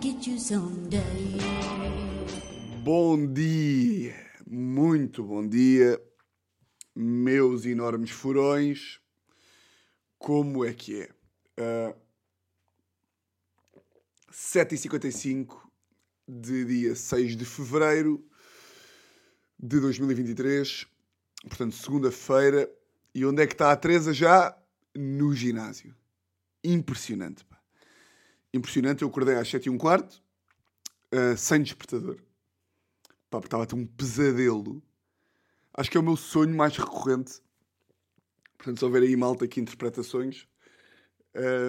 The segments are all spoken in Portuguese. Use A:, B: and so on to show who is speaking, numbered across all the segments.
A: get you someday.
B: Bom dia, muito bom dia, meus enormes furões. Como é que é? Uh, 7h55 de dia 6 de fevereiro de 2023, portanto, segunda-feira. E onde é que está a Teresa já? No ginásio. Impressionante. Impressionante. Eu acordei às 7 e um quarto, uh, sem despertador. Pá, porque estava a ter um pesadelo. Acho que é o meu sonho mais recorrente. Portanto, se houver aí malta aqui interpretações,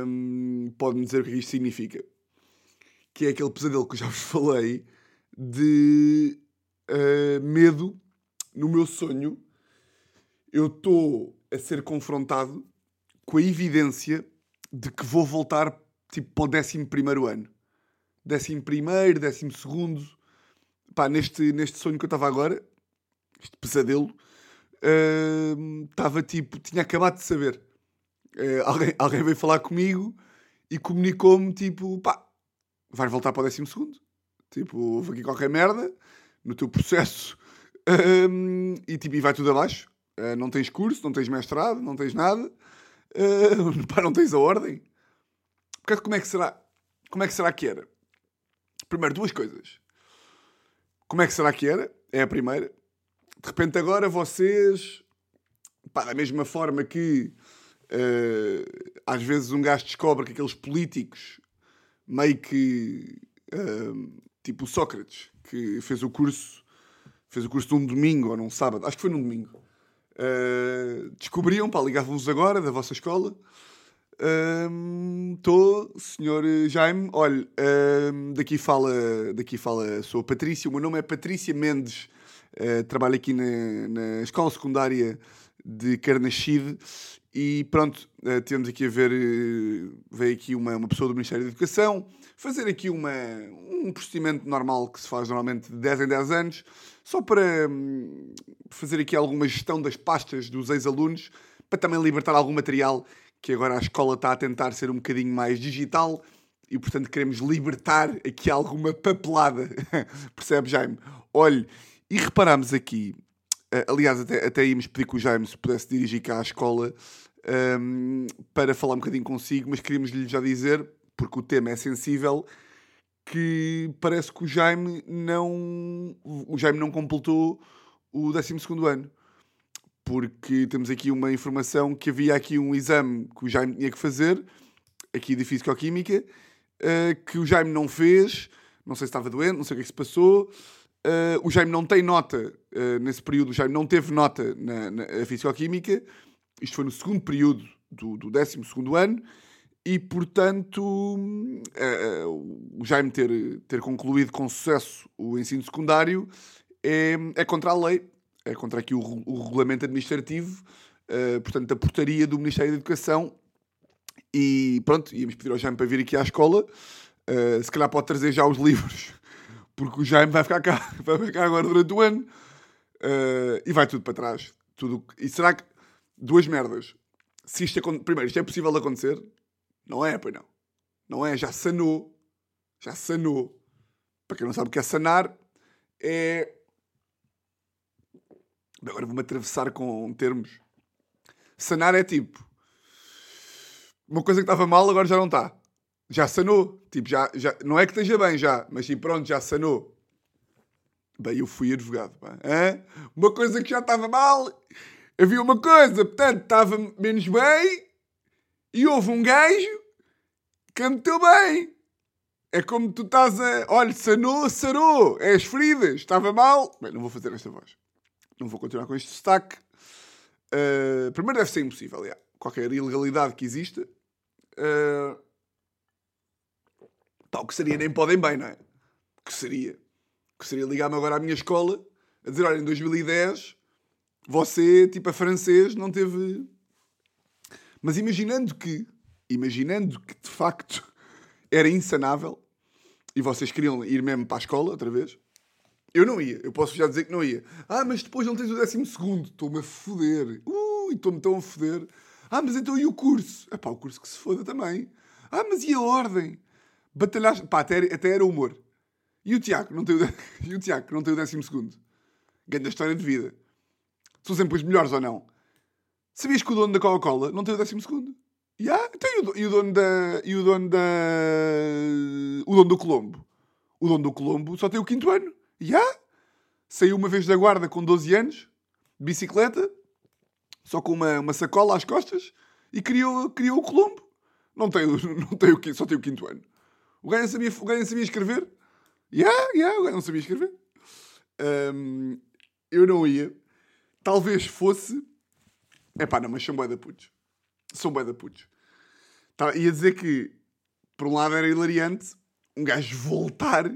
B: um, pode-me dizer o que é que isto significa. Que é aquele pesadelo que eu já vos falei de uh, medo no meu sonho. Eu estou a ser confrontado com a evidência de que vou voltar tipo para o 11 ano. 11 primeiro, 12 segundo. Pá, neste, neste sonho que eu estava agora, este pesadelo, estava uh, tipo, tinha acabado de saber. Uh, alguém, alguém veio falar comigo e comunicou-me tipo, pá, vais voltar para o 12 segundo. Tipo, houve aqui qualquer merda no teu processo um, e, tipo, e vai tudo abaixo. Uh, não tens curso, não tens mestrado, não tens nada. Uh, pá, não tens a ordem. Porque como é que será? Como é que será que era? Primeiro, duas coisas. Como é que será que era? É a primeira. De repente agora vocês, pá, da mesma forma que uh, às vezes um gajo descobre que aqueles políticos meio que uh, tipo o Sócrates, que fez o curso, fez o curso de um domingo ou num sábado, acho que foi num domingo. Uh, descobriam, pá, ligavam-vos agora da vossa escola Estou, um, senhor Jaime. Olha, um, daqui, fala, daqui fala, sou Patrícia. O meu nome é Patrícia Mendes. Uh, trabalho aqui na, na escola secundária de Carnachide. E pronto, uh, temos aqui a ver. Uh, veio aqui uma, uma pessoa do Ministério da Educação fazer aqui uma, um procedimento normal que se faz normalmente de 10 em 10 anos, só para um, fazer aqui alguma gestão das pastas dos ex-alunos, para também libertar algum material que agora a escola está a tentar ser um bocadinho mais digital e, portanto, queremos libertar aqui alguma papelada. Percebe, Jaime? Olhe, e reparámos aqui, uh, aliás, até, até íamos pedir que o Jaime se pudesse dirigir cá à escola um, ehm, para falar um bocadinho consigo, mas queríamos lhe já dizer, porque o tema é sensível, que parece que o Jaime não, o Jaime não completou o 12 ano porque temos aqui uma informação que havia aqui um exame que o Jaime tinha que fazer, aqui de Fisicoquímica, uh, que o Jaime não fez, não sei se estava doente, não sei o que é que se passou. Uh, o Jaime não tem nota, uh, nesse período, o Jaime não teve nota na, na Fisicoquímica, isto foi no segundo período do, do 12 ano, e portanto o Jaime ter, ter concluído com sucesso o ensino secundário é, é contra a lei, é contra aqui o, o regulamento administrativo, uh, portanto, da portaria do Ministério da Educação. E pronto, íamos pedir ao Jaime para vir aqui à escola. Uh, se calhar pode trazer já os livros, porque o Jaime vai ficar cá, vai ficar agora durante o ano. Uh, e vai tudo para trás. Tudo... E será que. Duas merdas. Se isto é... Primeiro, isto é possível de acontecer? Não é, pois não. Não é, já sanou. Já sanou. Para quem não sabe o que é sanar, é Agora vou-me atravessar com termos. Sanar é tipo. Uma coisa que estava mal, agora já não está. Já sanou. Tipo, já, já, não é que esteja bem já, mas tipo, pronto, já sanou. Bem, eu fui advogado. Pá. Hã? Uma coisa que já estava mal, havia uma coisa, portanto, estava menos bem e houve um gajo que meteu bem. É como tu estás a. Olha, sanou, sarou. É as feridas. Estava mal. Bem, não vou fazer esta voz. Não vou continuar com este destaque. Uh, primeiro deve ser impossível, qualquer ilegalidade que exista. Uh, tal que seria, nem podem bem, não é? Que seria? Que seria ligar-me agora à minha escola a dizer, olha, em 2010 você, tipo a francês, não teve... Mas imaginando que, imaginando que de facto era insanável e vocês queriam ir mesmo para a escola outra vez, eu não ia, eu posso já dizer que não ia. Ah, mas depois não tens o décimo segundo. Estou-me a foder. Ui, estou-me tão a foder. Ah, mas então e o curso? É pá, o curso que se foda também. Ah, mas e a ordem? batalhaste. Pá, até, até era humor. E o Tiago, não tem o, de- e o Tiago, não tem o décimo segundo. Ganha história de vida. São sempre os melhores ou não? Sabias que o dono da Coca-Cola não tem o décimo segundo? Yeah? Então, e, o, e o dono da. E o dono da. O dono do Colombo? O dono do Colombo só tem o quinto ano. Yeah? Saiu uma vez da guarda com 12 anos, de bicicleta, só com uma, uma sacola às costas, e criou, criou o Colombo. Não tem, não tem o, quinto- só tem o quinto ano. O gajo não sabia, o gajo não sabia escrever. Yeah, yeah, o gajo não sabia escrever. Hum, eu não ia. Talvez fosse. É pá, não, mas são bué da putos. São da putos. Tá, ia dizer que, por um lado, era hilariante um gajo voltar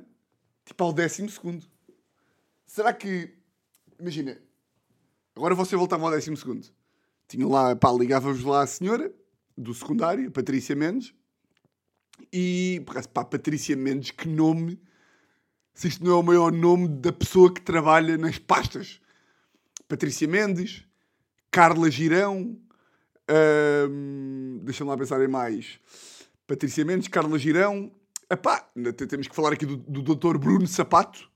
B: tipo ao décimo segundo. Será que. Imagina. Agora você voltava ao décimo segundo. Tinha lá, pá, ligava-vos lá a senhora do secundário, Patrícia Mendes. E, pá, Patrícia Mendes, que nome. Se isto não é o maior nome da pessoa que trabalha nas pastas. Patrícia Mendes, Carla Girão, hum, deixa-me lá pensar em mais. Patrícia Mendes, Carla Girão. Epá, temos que falar aqui do, do Dr. Bruno Sapato.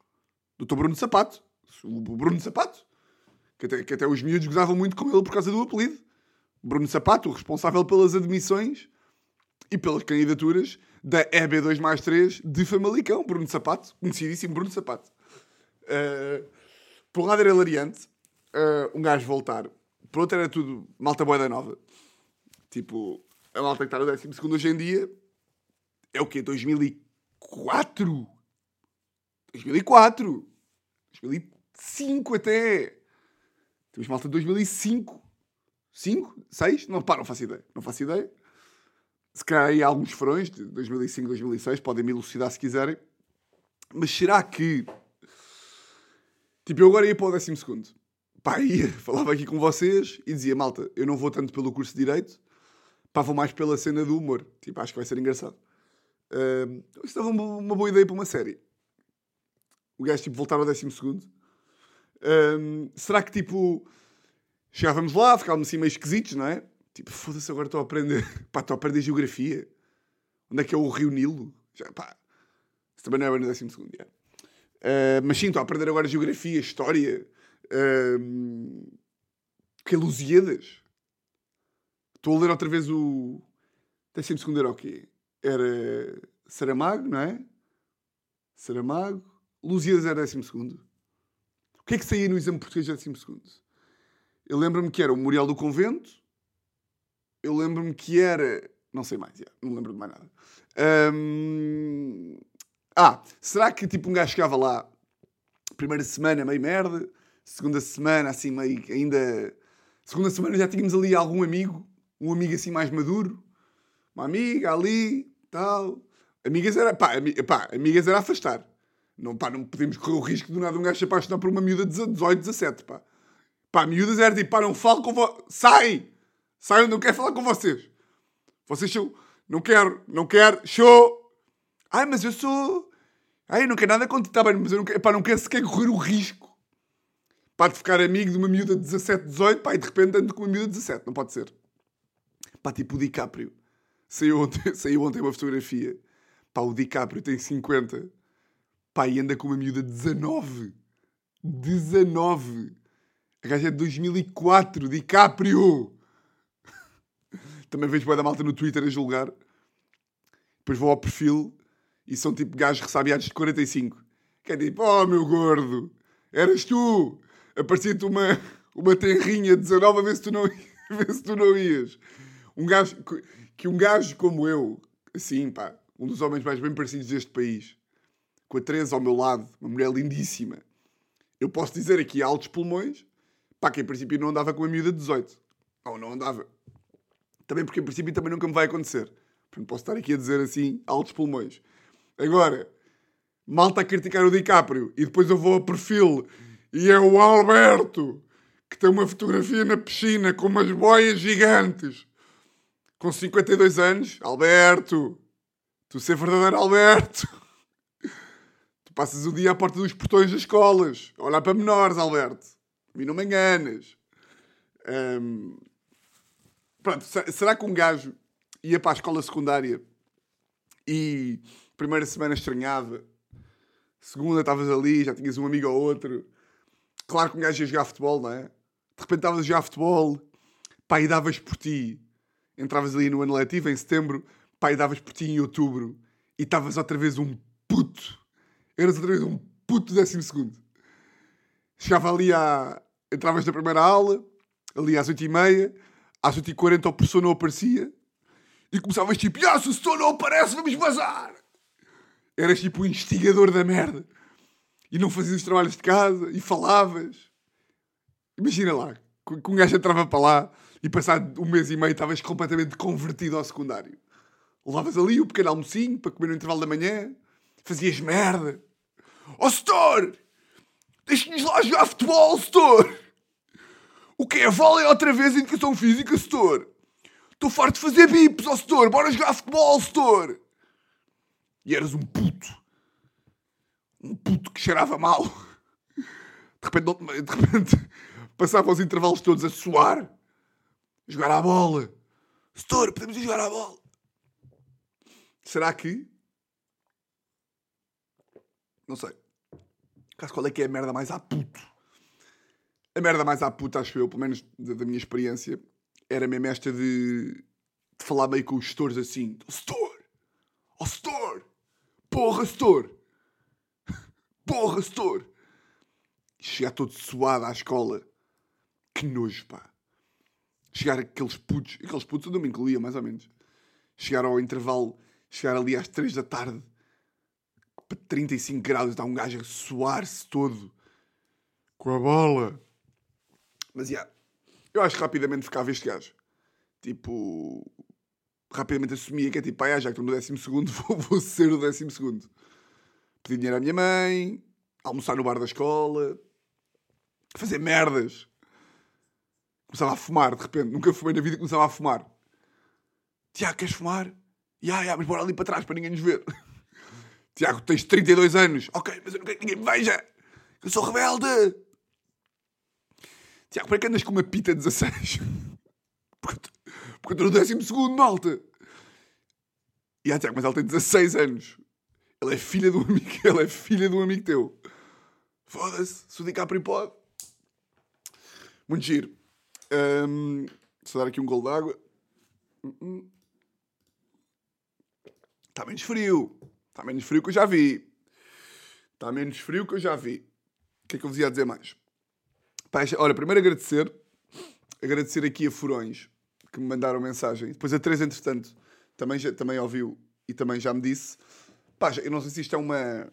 B: Dr. Bruno Sapato. O Bruno Sapato. Que até, que até os miúdos gozavam muito com ele por causa do apelido. Bruno Sapato, o responsável pelas admissões e pelas candidaturas da EB2 mais 3 de Famalicão. Bruno Sapato, conhecidíssimo Bruno Sapato. Uh, por um lado era hilariante, uh, um gajo voltar. Por outro era tudo malta boeda nova. Tipo, a malta que está no 12 hoje em dia é o quê? 2004? 2004? 2005 até. Temos malta de 2005. 5? 6? Não, pá, não faço ideia. Não faço ideia. Se calhar aí há alguns frões de 2005, 2006, podem me elucidar se quiserem. Mas será que. Tipo, eu agora ia para o décimo segundo. Pá, ia, falava aqui com vocês e dizia, malta, eu não vou tanto pelo curso de Direito, pá, vou mais pela cena do humor. Tipo, acho que vai ser engraçado. Ahm, isso dava uma boa ideia para uma série. O gajo, tipo, voltar ao décimo segundo. Ahm, será que, tipo, chegávamos lá, ficávamos assim meio esquisitos, não é? Tipo, foda-se, agora estou a aprender. Pá, estou a aprender geografia. Onde é que é o Rio Nilo? Já, pá, isso também não é bem no décimo segundo. Ah, mas sim, estou a aprender agora geografia, história. ahm, que é Lusíadas. Estou a ler outra vez o. Décimo segundo era o quê? Era Saramago, não é? Saramago. Lusíadas era décimo segundo. O que é que saía no exame português de décimo segundo? Eu lembro-me que era o Memorial do Convento. Eu lembro-me que era. Não sei mais, já, não lembro de mais nada. Ah, será que tipo um gajo chegava lá, primeira semana meio merda, segunda semana assim meio ainda. Segunda semana já tínhamos ali algum amigo, um amigo assim mais maduro, uma amiga ali, tal. Amigas era, pá, amigas era afastar. Não, pá, não podemos correr o risco de nada um gajo se apaixonar por uma miúda de 18, 17, pá. Pá, miúdas era tipo, pá, não falo com vocês. Sai! Sai, eu não quero falar com vocês. Vocês são. Não quero, não quero. Show! Ai, mas eu sou. Ai, eu não quero nada contigo. Está bem, mas eu não quero, pá, não quero sequer correr o risco. Pá, de ficar amigo de uma miúda de 17, 18, pá, e de repente ando com uma miúda de 17. Não pode ser. Pá, tipo o DiCaprio. Saiu ontem, saiu ontem uma fotografia. Pá, o DiCaprio tem 50. Pá, e anda com uma miúda de 19. 19. A gaja é de 2004. DiCaprio! Também vejo boa da malta no Twitter a julgar. Depois vou ao perfil e são tipo gajos ressabiados de 45. Que é tipo, oh meu gordo, eras tu! Aparecia-te uma, uma tenrinha de 19 a ver se tu não, a ver se tu não ias. Um gajo, que um gajo como eu, assim pá, um dos homens mais bem parecidos deste país, com a Teresa ao meu lado, uma mulher lindíssima, eu posso dizer aqui a altos pulmões, pá, que em princípio não andava com a miúda de 18. Ou não andava. Também porque em princípio também nunca me vai acontecer. Portanto, posso estar aqui a dizer assim, altos pulmões. Agora, malta a criticar o DiCaprio e depois eu vou ao perfil e é o Alberto que tem uma fotografia na piscina com umas boias gigantes com 52 anos. Alberto, tu ser verdadeiro Alberto. Tu passas o dia à porta dos portões das escolas olhar para menores, Alberto. A mim não me enganas. Hum, Pronto, se- será que um gajo ia para a escola secundária e primeira semana estranhava. Segunda estavas ali, já tinhas um amigo ou outro. Claro que um gajo ia jogar futebol, não é? De repente estavas a jogar futebol, pá, e davas por ti. Entravas ali no ano letivo, em setembro, pá, e davas por ti em outubro. E estavas outra vez um puto. Eras outra vez um puto décimo segundo. Chegava ali à... Entravas na primeira aula, ali às oito e meia, às oito e quarenta o professor não aparecia. E começavas tipo, ah, se o setor não aparece, vamos vazar. Eras tipo o instigador da merda. E não fazias os trabalhos de casa, e falavas. Imagina lá, que um gajo entrava para lá e passado um mês e meio estavas completamente convertido ao secundário. Levavas ali o pequeno almocinho para comer no intervalo da manhã, fazias merda. Setor! Deixa-nos lá jogar futebol, setor! O que é? Vale outra vez a educação física, setor? Estou farto de fazer bips, ó setor! Bora jogar futebol, setor! E eras um puto. Um puto que cheirava mal. De repente, de repente passava os intervalos todos a suar. A jogar à bola. Setor, podemos ir jogar à bola. Será que? Não sei. Caso qual é que é a merda mais à puto? A merda mais à puta, acho eu, pelo menos da, da minha experiência, era mesmo esta de, de falar meio com os setores assim. Setor! Oh, setor! Porra, setor! Porra, setor! Chegar todo suado à escola. Que nojo, pá. Chegar aqueles putos, aqueles putos eu não me incluía, mais ou menos. Chegar ao intervalo, chegar ali às 3 da tarde, 35 graus, está um gajo a suar-se todo com a bola. Mas, já, yeah, eu acho que rapidamente ficava este gajo. Tipo, rapidamente assumia que é tipo, ah, já que estou no décimo segundo, vou, vou ser o décimo segundo. Pedi dinheiro à minha mãe, almoçar no bar da escola, fazer merdas. Começava a fumar, de repente. Nunca fumei na vida começava a fumar. Tiago, queres fumar? Ya, ya, mas bora ali para trás para ninguém nos ver. Tiago, tens 32 anos. Ok, mas eu não quero que ninguém me veja. Eu sou rebelde. Tiago, para que andas com uma pita 16? porque, eu estou no décimo segundo, malta. E ah, Tiago, mas ela tem 16 anos. Ela é filha um amigo, ela é filha um amigo teu. Foda-se, se o DiCaprio pode. Muito giro. Um, só dar aqui um gol d'água. Está menos frio. Está menos frio que eu já vi. Está menos frio que eu já vi. O que é que eu vos ia dizer mais? Pai, olha, primeiro agradecer. Agradecer aqui a Furões que me mandaram mensagem. Depois a Teresa, entretanto, também, já, também ouviu e também já me disse. Pá, eu não sei se isto é uma.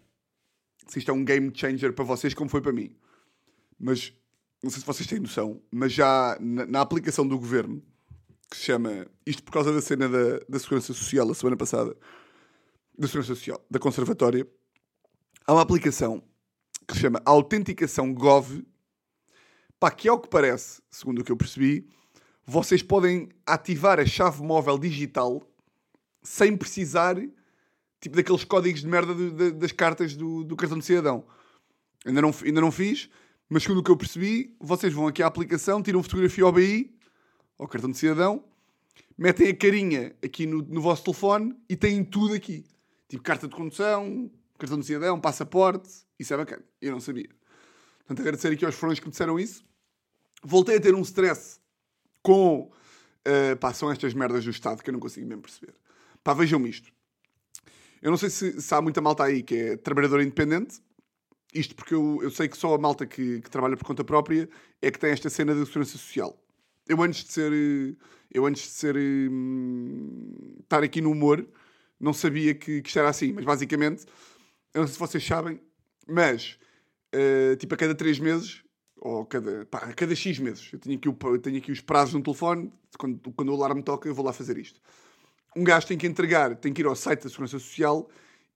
B: Se isto é um game changer para vocês, como foi para mim. Mas não sei se vocês têm noção, mas já na, na, aplicação do governo, que se chama, isto por causa da cena da, da Segurança Social, a semana passada, da Segurança Social, da Conservatória, há uma aplicação que se chama Autenticação Gov, pá, que ao que parece, segundo o que eu percebi, vocês podem ativar a chave móvel digital sem precisar, tipo, daqueles códigos de merda de, de, das cartas do, do cartão de cidadão. Ainda não, ainda não fiz, mas segundo o que eu percebi, vocês vão aqui à aplicação, tiram fotografia ao BI, ao cartão de cidadão, metem a carinha aqui no, no vosso telefone e têm tudo aqui. Tipo carta de condução, cartão de cidadão, passaporte. Isso é bacana. Eu não sabia. Portanto, agradecer aqui aos furões que me disseram isso. Voltei a ter um stress com. Uh, pá, são estas merdas do Estado que eu não consigo mesmo perceber. Pá, vejam isto. Eu não sei se, se há muita malta aí que é trabalhadora independente isto porque eu, eu sei que só a malta que, que, trabalha por conta própria é que tem esta cena da segurança social. Eu antes de ser. Eu antes de ser. Hum, estar aqui no humor, não sabia que, que isto era assim. Mas basicamente, eu não sei se vocês sabem, mas uh, tipo a cada 3 meses, ou cada, pá, a cada X meses, eu tenho aqui, o, eu tenho aqui os prazos no telefone, quando, quando o alarme toca, eu vou lá fazer isto. Um gajo tem que entregar, tem que ir ao site da Segurança Social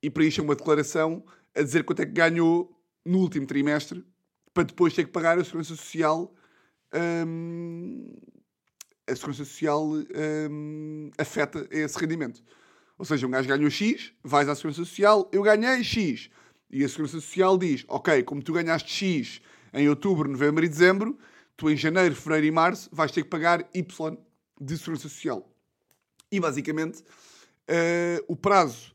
B: e preencher uma declaração a dizer quanto é que ganhou no último trimestre para depois ter que pagar a segurança social. Hum, a segurança social hum, afeta esse rendimento. Ou seja, um gajo ganhou X, vais à segurança social, eu ganhei X. E a segurança social diz: Ok, como tu ganhaste X em outubro, novembro e dezembro, tu em janeiro, fevereiro e março vais ter que pagar Y de segurança social. E basicamente, uh, o prazo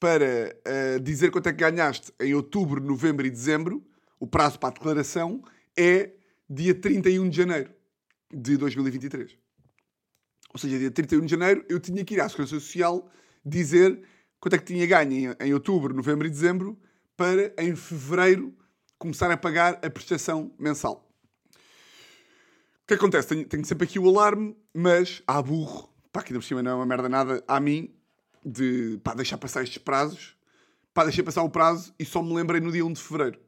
B: para uh, dizer quanto é que ganhaste em outubro, novembro e dezembro, o prazo para a declaração é dia 31 de janeiro de 2023. Ou seja, dia 31 de janeiro eu tinha que ir à Segurança Social dizer quanto é que tinha ganho em, em outubro, novembro e dezembro para em fevereiro começar a pagar a prestação mensal. O que acontece? Tenho, tenho sempre aqui o alarme, mas há burro, pá, ainda por cima não é uma merda nada a mim, de pá, deixar passar estes prazos, pá, deixei passar o prazo e só me lembrei no dia 1 de fevereiro.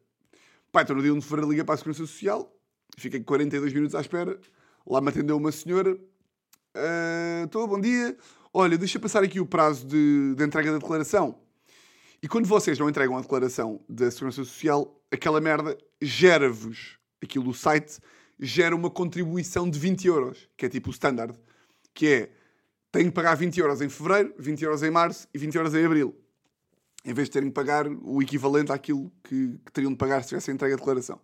B: Pá, então no dia 1 de fevereiro liguei para a Segurança Social, fiquei 42 minutos à espera, lá me atendeu uma senhora, estou, uh, bom dia, olha, deixa passar aqui o prazo de, de entrega da declaração. E quando vocês não entregam a declaração da Segurança Social, aquela merda gera-vos, aquilo do site, gera uma contribuição de 20 euros, que é tipo o standard, que é, tenho que pagar 20 euros em fevereiro, 20 euros em março e 20 euros em abril. Em vez de terem que pagar o equivalente àquilo que, que teriam de pagar se tivessem entregue a declaração.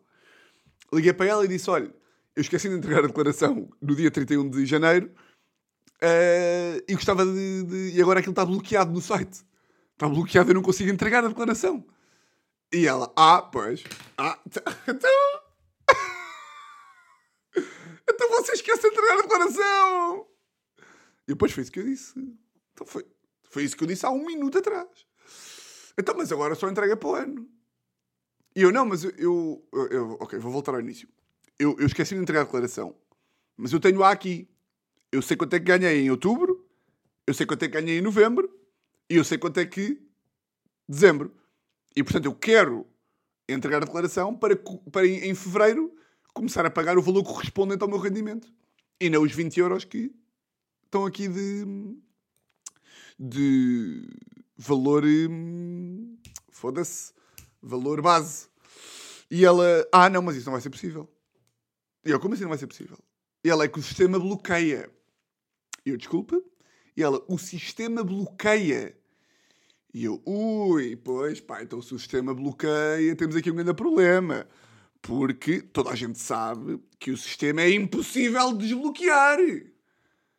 B: Liguei para ela e disse, olha, eu esqueci de entregar a declaração no dia 31 de janeiro uh, e gostava de, de... E agora aquilo está bloqueado no site. Está bloqueado, eu não consigo entregar a declaração. E ela, ah, pois. Ah, então. então você esquece de entregar a declaração. E depois foi isso que eu disse. Então foi, foi isso que eu disse há um minuto atrás. Então, mas agora só entrega para o ano. E eu, não, mas eu, eu, eu, Ok, vou voltar ao início. Eu, eu esqueci de entregar a declaração. Mas eu tenho A aqui. Eu sei quanto é que ganhei em outubro. Eu sei quanto é que ganhei em novembro. E eu sei quanto é que dezembro. E portanto eu quero entregar a declaração para, para em fevereiro começar a pagar o valor correspondente ao meu rendimento. E não os 20 euros que estão aqui de. de valor. Hum, foda-se. Valor base. E ela. Ah, não, mas isso não vai ser possível. E eu, como assim não vai ser possível? E ela é que o sistema bloqueia. Eu, desculpa. E ela, o sistema bloqueia. E eu, ui, pois pá, então se o sistema bloqueia, temos aqui um grande problema. Porque toda a gente sabe que o sistema é impossível de desbloquear.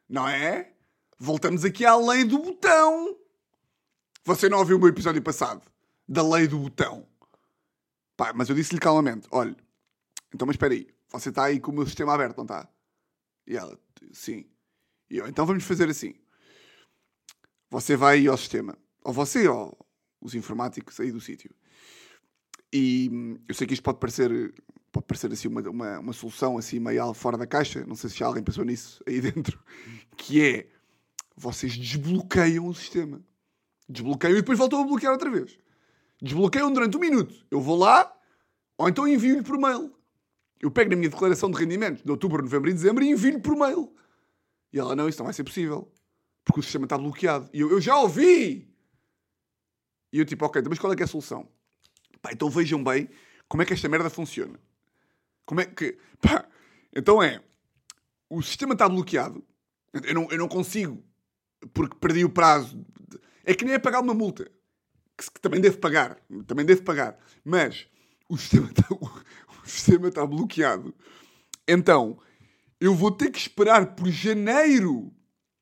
B: Não é? Voltamos aqui à lei do botão. Você não ouviu o meu episódio passado? Da lei do botão. Pá, mas eu disse-lhe calmamente: olha, então, mas espera aí, você está aí com o meu sistema aberto, não está? E ela, sim. E eu, então vamos fazer assim. Você vai ao sistema. Ou você, ou os informáticos aí do sítio. E hum, eu sei que isto pode parecer, pode parecer assim uma, uma, uma, solução assim meio fora da caixa. Não sei se já alguém pensou nisso aí dentro. Que é, vocês desbloqueiam o sistema. Desbloqueiam e depois voltam a bloquear outra vez. Desbloqueiam durante um minuto. Eu vou lá, ou então envio-lhe por mail. Eu pego na minha declaração de rendimentos de outubro, novembro e dezembro e envio-lhe por mail. E ela, não, isso não vai ser possível porque o sistema está bloqueado. E eu, eu já ouvi! E eu tipo, ok, então, mas qual é que é a solução? Pá, então vejam bem como é que esta merda funciona. Como é que... Pá, então é... O sistema está bloqueado. Eu não, eu não consigo, porque perdi o prazo. É que nem é pagar uma multa. Que, que também devo pagar. Também devo pagar. Mas o sistema está, o, o sistema está bloqueado. Então, eu vou ter que esperar por janeiro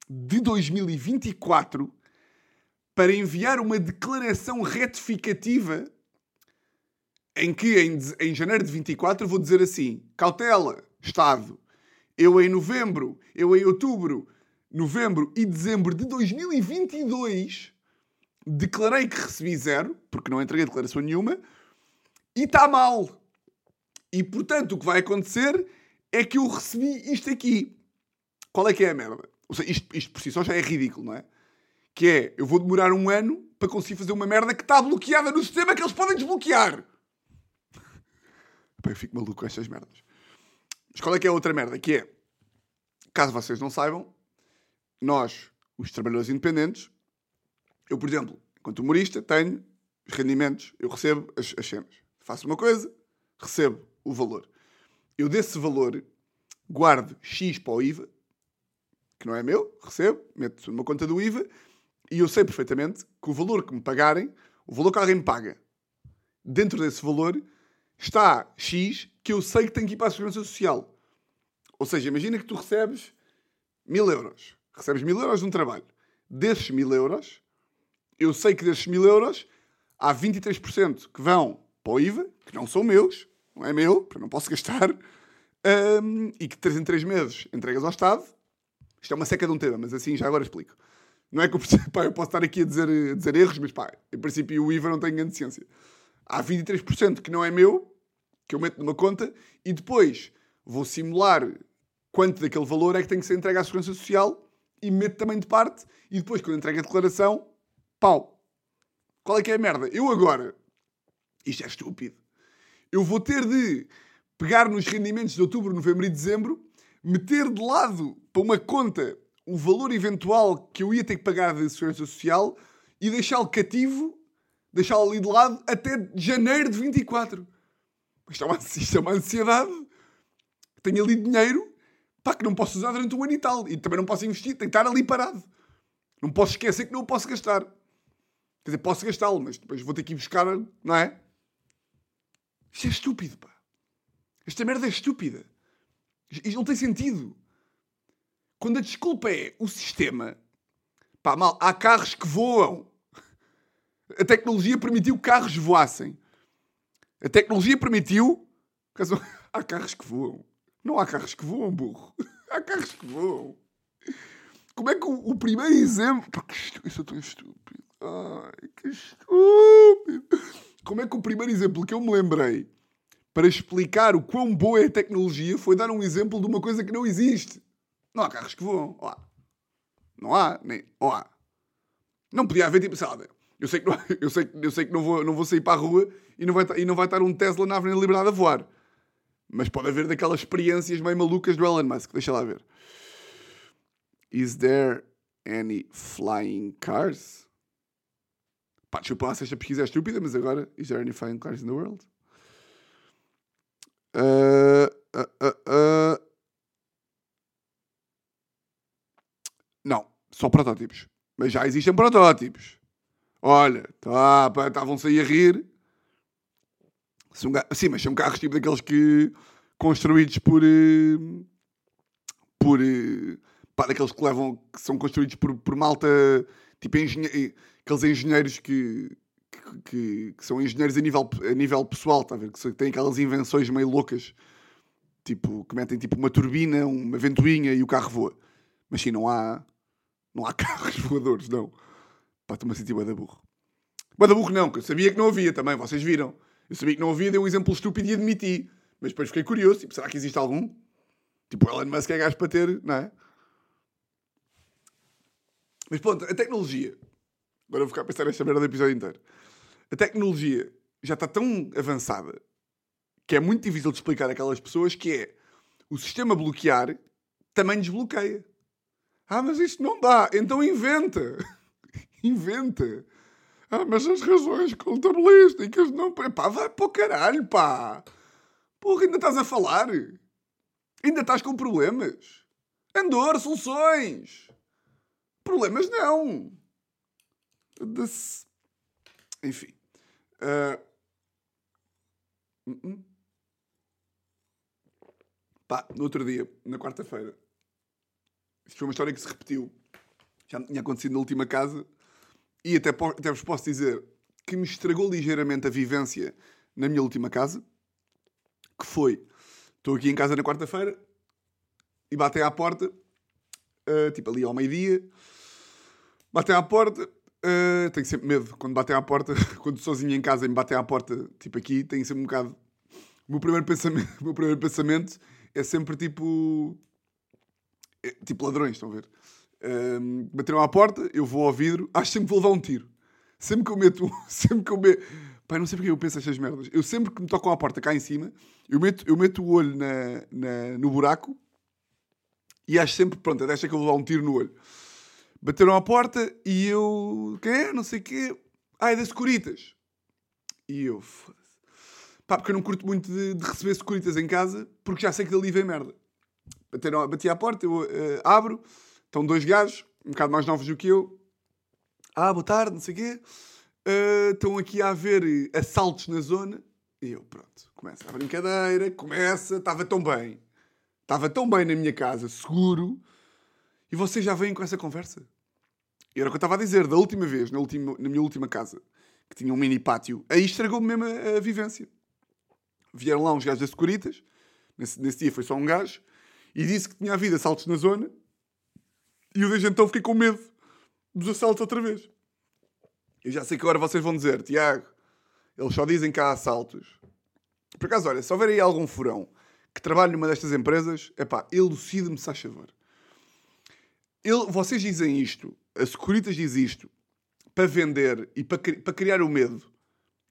B: de 2024 para enviar uma declaração retificativa em que em, em janeiro de 24 vou dizer assim: cautela, Estado, eu em novembro, eu em outubro, novembro e dezembro de 2022 declarei que recebi zero, porque não entreguei declaração nenhuma, e está mal. E portanto o que vai acontecer é que eu recebi isto aqui. Qual é que é a merda? Ou seja, isto, isto por si só já é ridículo, não é? Que é, eu vou demorar um ano para conseguir fazer uma merda que está bloqueada no sistema que eles podem desbloquear. Eu fico maluco com estas merdas. Mas qual é que é a outra merda? Que é, caso vocês não saibam, nós, os trabalhadores independentes, eu, por exemplo, enquanto humorista, tenho os rendimentos, eu recebo as, as cenas. Faço uma coisa, recebo o valor. Eu desse valor guardo X para o IVA, que não é meu, recebo, meto numa conta do IVA e eu sei perfeitamente que o valor que me pagarem, o valor que alguém me paga, dentro desse valor está X que eu sei que tem que ir para a Segurança Social. Ou seja, imagina que tu recebes mil euros. Recebes mil euros de um trabalho. Desses mil euros, eu sei que desses mil euros há 23% que vão para o IVA, que não são meus, não é meu, porque não posso gastar, um, e que 3 em 3 meses entregas ao Estado. Isto é uma seca de um tema, mas assim já agora explico. Não é que eu, pá, eu posso estar aqui a dizer, a dizer erros, mas pá, em princípio o IVA não tem grande ciência. Há 23% que não é meu, que eu meto numa conta, e depois vou simular quanto daquele valor é que tem que ser entregue à Segurança Social e meto também de parte, e depois, quando entrega a declaração, pau. Qual é que é a merda? Eu agora, isto é estúpido, eu vou ter de pegar nos rendimentos de outubro, novembro e dezembro, meter de lado para uma conta o valor eventual que eu ia ter que pagar de segurança social e deixá-lo cativo, deixá-lo ali de lado até janeiro de 24. Isto é uma, isto é uma ansiedade. Tenho ali dinheiro pá, que não posso usar durante um ano e tal. E também não posso investir, tem que estar ali parado. Não posso esquecer que não o posso gastar. Quer dizer, posso gastá-lo, mas depois vou ter que ir buscar, não é? Isto é estúpido, pá. Esta merda é estúpida. Isto não tem sentido. Quando a desculpa é o sistema, pá, mal, há carros que voam. A tecnologia permitiu que carros voassem. A tecnologia permitiu. Há carros que voam. Não há carros que voam, burro. Há carros que voam. Como é que o, o primeiro exemplo. Porque isso é tão estúpido. Ai, que estúpido. Como é que o primeiro exemplo que eu me lembrei para explicar o quão boa é a tecnologia foi dar um exemplo de uma coisa que não existe? Não há carros que voam. Não há. Nem. Ó. Não podia haver tipo, lá, eu sei que não, eu sei, eu sei que não, vou, não vou sair para a rua e não, vai, e não vai estar um Tesla na Avenida Liberdade a voar. Mas pode haver daquelas experiências meio malucas do Elon Musk. Deixa lá ver. Is there any flying cars? Pá, desculpa lá se esta pesquisa é estúpida, mas agora, is there any flying cars in the world? Uh, uh, uh, não, só protótipos. Mas já existem protótipos. Olha, estavam-se tá, aí a rir sim, mas são carros tipo daqueles que construídos por. Eh, por. Eh, pá, daqueles que levam. que são construídos por, por malta. tipo engenhe, aqueles engenheiros que, que, que, que, são engenheiros a nível, a nível pessoal, está a ver? Que têm aquelas invenções meio loucas. Tipo, que metem tipo uma turbina, uma ventoinha e o carro voa. Mas sim, não há. Não há carros voadores, não. Pá, estou-me a sentir da burro. Bué burro não, que eu sabia que não havia também, vocês viram. Eu sabia que não havia, dei um exemplo estúpido e admiti. Mas depois fiquei curioso, tipo, será que existe algum? Tipo, o Elon Musk é gajo para ter, não é? Mas pronto, a tecnologia. Agora vou ficar a pensar nesta merda do episódio inteiro. A tecnologia já está tão avançada que é muito difícil de explicar àquelas pessoas que é o sistema bloquear também desbloqueia. Ah, mas isto não dá, então inventa. inventa. Ah, mas as razões contabilísticas não. Pá, vai para o caralho, pá! Porra, ainda estás a falar? Ainda estás com problemas? Andor, soluções! Problemas não! Enfim. Uh... Uh -uh. Pá, no outro dia, na quarta-feira, isto foi uma história que se repetiu. Já tinha acontecido na última casa e até, até vos posso dizer que me estragou ligeiramente a vivência na minha última casa, que foi, estou aqui em casa na quarta-feira e batem à porta, uh, tipo ali ao meio-dia, batem à porta, uh, tenho sempre medo quando batem à porta, quando sozinho em casa e me batem à porta, tipo aqui, tenho sempre um bocado... O meu primeiro pensamento, meu primeiro pensamento é sempre tipo... É, tipo ladrões, estão a ver? Um, bateram à porta, eu vou ao vidro, acho sempre que vou levar um tiro. Sempre que eu meto. Sempre que eu meto. Pai, não sei porque eu penso estas merdas. Eu sempre que me tocam à porta cá em cima, eu meto, eu meto o olho na, na, no buraco e acho sempre, pronto, desta que eu vou levar um tiro no olho. Bateram à porta e eu. Quem é? Não sei o quê. Ah, é das Securitas. E eu. Pá, porque eu não curto muito de, de, receber Securitas em casa porque já sei que dali vem merda. Bateram, bati à porta, eu uh, abro. Estão dois gajos, um bocado mais novos do que eu. Ah, boa tarde, não sei o quê. Uh, estão aqui a haver assaltos na zona. E eu, pronto, começa a brincadeira, começa, estava tão bem. Estava tão bem na minha casa, seguro. E vocês já vêm com essa conversa? Era o que eu estava a dizer, da última vez, na, última, na minha última casa, que tinha um mini pátio, aí estragou-me mesmo a, a, vivência. Vieram lá uns gajos da Securitas, nesse, nesse dia foi só um gajo, e disse que tinha havido assaltos na zona, e eu desde então fiquei com medo dos assaltos outra vez. Eu já sei que agora vocês vão dizer, Tiago, eles só dizem que há assaltos. Por acaso, olha, se houver aí algum furão que trabalhe numa destas empresas, é pá, elucide-me, se a favor. Ele, vocês dizem isto, a Securitas diz isto, para vender e para, para criar o medo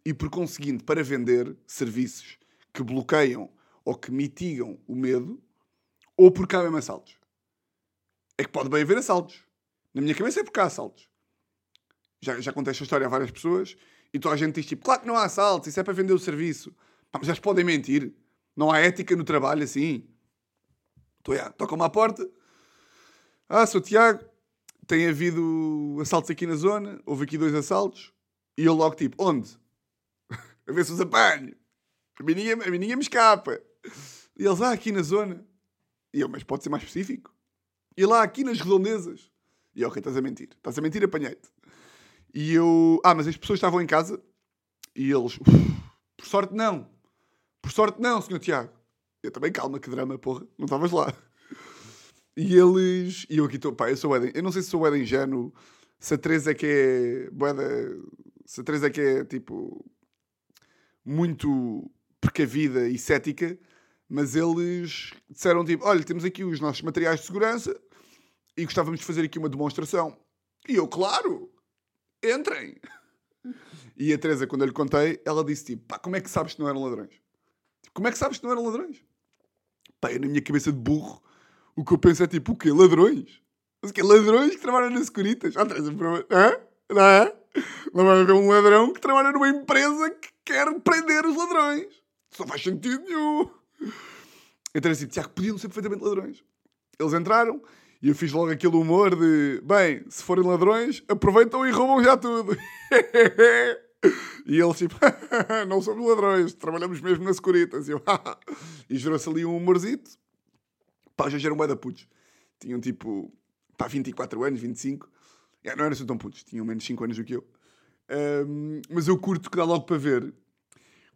B: e, por conseguinte, para vender serviços que bloqueiam ou que mitigam o medo, ou porque há mesmo assaltos. É que pode bem haver assaltos. Na minha cabeça é porque há assaltos. Já, já contei esta história a várias pessoas e toda a gente diz tipo, claro que não há assaltos, isso é para vender o serviço. Pá, mas podem mentir. Não há ética no trabalho assim. Estou, já, tocam-me à porta, ah, sou Tiago, tem havido assaltos aqui na zona, houve aqui dois assaltos, e eu logo tipo, onde? a ver se os apanho. A menina, a menina me escapa. E eles, ah, aqui na zona. E eu, mas pode ser mais específico? E lá, aqui nas redondezas. E eu, ok, estás a mentir. Estás a mentir, apanhei-te. E eu, ah, mas as pessoas estavam em casa. E eles, por sorte não. Por sorte não, senhor Tiago. Eu também, calma, que drama, porra. Não estavas lá. E eles. E eu aqui estou. Pá, eu sou Eden. Eu não sei se sou Eden ingênuo. Se a Teresa é que é. Boeda, se a Teresa é que é tipo. Muito precavida e cética. Mas eles disseram tipo: olha, temos aqui os nossos materiais de segurança e gostávamos de fazer aqui uma demonstração. E eu, claro! Entrem! E a Teresa, quando eu lhe contei, ela disse tipo: pá, como é que sabes que não eram ladrões? Como é que sabes que não eram ladrões? Pá, eu na minha cabeça de burro o que eu penso é tipo, o quê? Ladrões? Mas que ladrões que trabalham nas Securitas? Ah, tens Hã? Não é? Não vai haver um ladrão que trabalha numa empresa que quer prender os ladrões. Não faz sentido nenhum. Então assim, Tiago, podiam ser perfeitamente ladrões. Eles entraram e eu fiz logo aquele humor de, bem, se forem ladrões, aproveitam e roubam já tudo. e eles tipo, não somos ladrões, trabalhamos mesmo nas Securitas. E, eu, e gerou-se ali um humorzito. Pá, já eram bué da putos. Tinham tipo, pá, 24 anos, 25. É, não eram assim tão putos, tinham menos 5 anos do que eu. Um, mas eu curto que dá logo para ver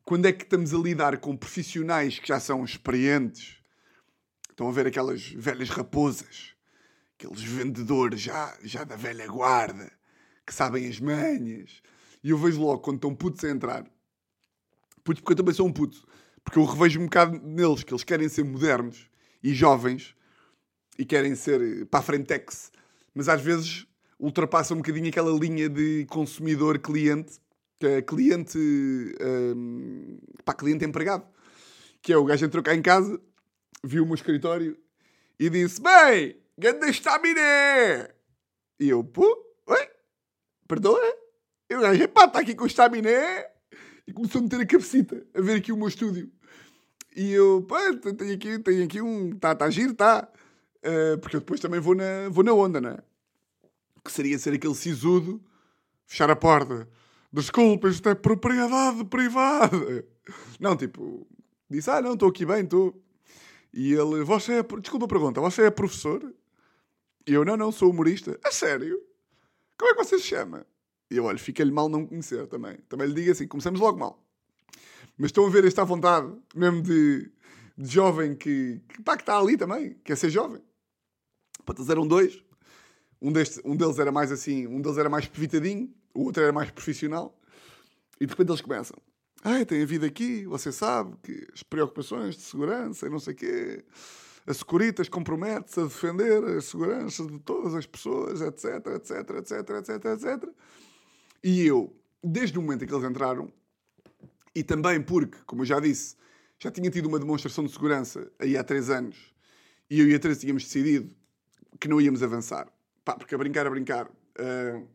B: quando é que estamos a lidar com profissionais que já são experientes. Estão a ver aquelas velhas raposas, aqueles vendedores já, já da velha guarda, que sabem as manhas. E eu vejo logo quando estão putos a entrar. Putos, porque eu também sou um puto. Porque eu revejo um bocado neles, que eles querem ser modernos e jovens e querem ser para a frentex, mas às vezes ultrapassam um bocadinho aquela linha de consumidor-cliente, que é cliente, um, para cliente empregado, que é o gajo entrou cá em casa, viu o meu escritório e disse: Bem, ganda estaminé! E eu, pô, oi, perdoa? E o gajo, pá, está aqui com o estaminé! E começou a meter a cabecita, a ver aqui o meu estúdio. E eu, pá, tenho aqui, tenho aqui um. Está tá giro, está. Uh, porque eu depois também vou na, vou na onda, não é? Que seria ser aquele sisudo, fechar a porta. Desculpa, isto é propriedade privada. Não, tipo, disse, ah, não, estou aqui bem, estou. E ele, você é. Desculpa a pergunta, você é professor? E eu, não, não, sou humorista. A sério? Como é que você se chama? E eu, olha, fica-lhe mal não conhecer também. Também lhe digo assim, começamos logo mal. Mas estão a ver esta vontade, mesmo de, de jovem que, que, pá, que está ali também, quer ser jovem. Patas eram dois. Um, deste, um deles era mais assim, um deles era mais pevitadinho, o outro era mais profissional. E de repente eles começam. Ah, tem havido aqui, você sabe, que as preocupações de segurança e não sei o quê. A Securitas compromete-se a defender a segurança de todas as pessoas, etc, etc, etc, etc, etc. E eu, desde o momento em que eles entraram, e também porque, como eu já disse, já tinha tido uma demonstração de segurança aí há três anos e eu e a Teresa tínhamos decidido que não íamos avançar. Pá, porque a brincar, a brincar, uh,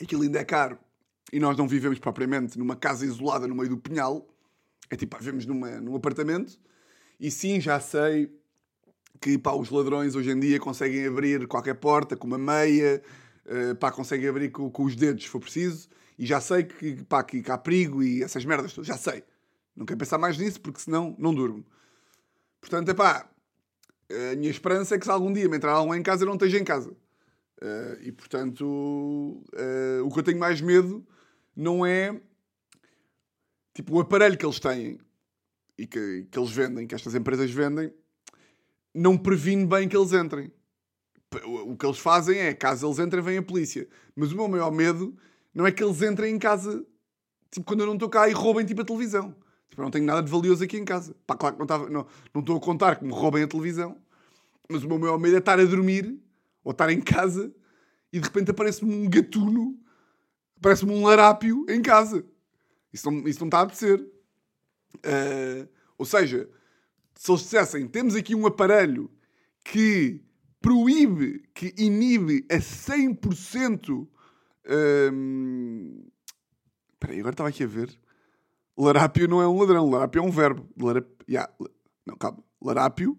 B: aquilo ainda é caro e nós não vivemos propriamente numa casa isolada no meio do pinhal. É tipo, vivemos numa, num apartamento e sim, já sei que pá, os ladrões hoje em dia conseguem abrir qualquer porta com uma meia, uh, pá, conseguem abrir com, com os dedos se for preciso e já sei que, pá, que, que há perigo e essas merdas todas, já sei. Não quero pensar mais nisso porque senão não durmo. Portanto, é pá, a minha esperança é que se algum dia me entrar alguém em casa eu não esteja em casa. Uh, e portanto, uh, o que eu tenho mais medo não é tipo o aparelho que eles têm e que, que eles vendem, que estas empresas vendem, não previne bem que eles entrem. O que eles fazem é, caso eles entrem, vem a polícia. Mas o meu maior medo não é que eles entrem em casa, tipo, quando eu não estou cá e roubem, tipo, a televisão. Tipo, eu não tenho nada de valioso aqui em casa. Pá, claro que não, não, não estou a contar que me roubem a televisão, mas o meu maior medo é estar a dormir, ou estar em casa, e de repente aparece-me um gatuno, aparece-me um larápio em casa. Isso não, isso não está a acontecer. Uh, ou seja, se eles dissessem, temos aqui um aparelho que proíbe, que inibe a 100%. Um... Espera aí, agora estava aqui a ver. Larápio não é um ladrão, larápio é um verbo. Larap... Yeah. Não, calma. Larápio.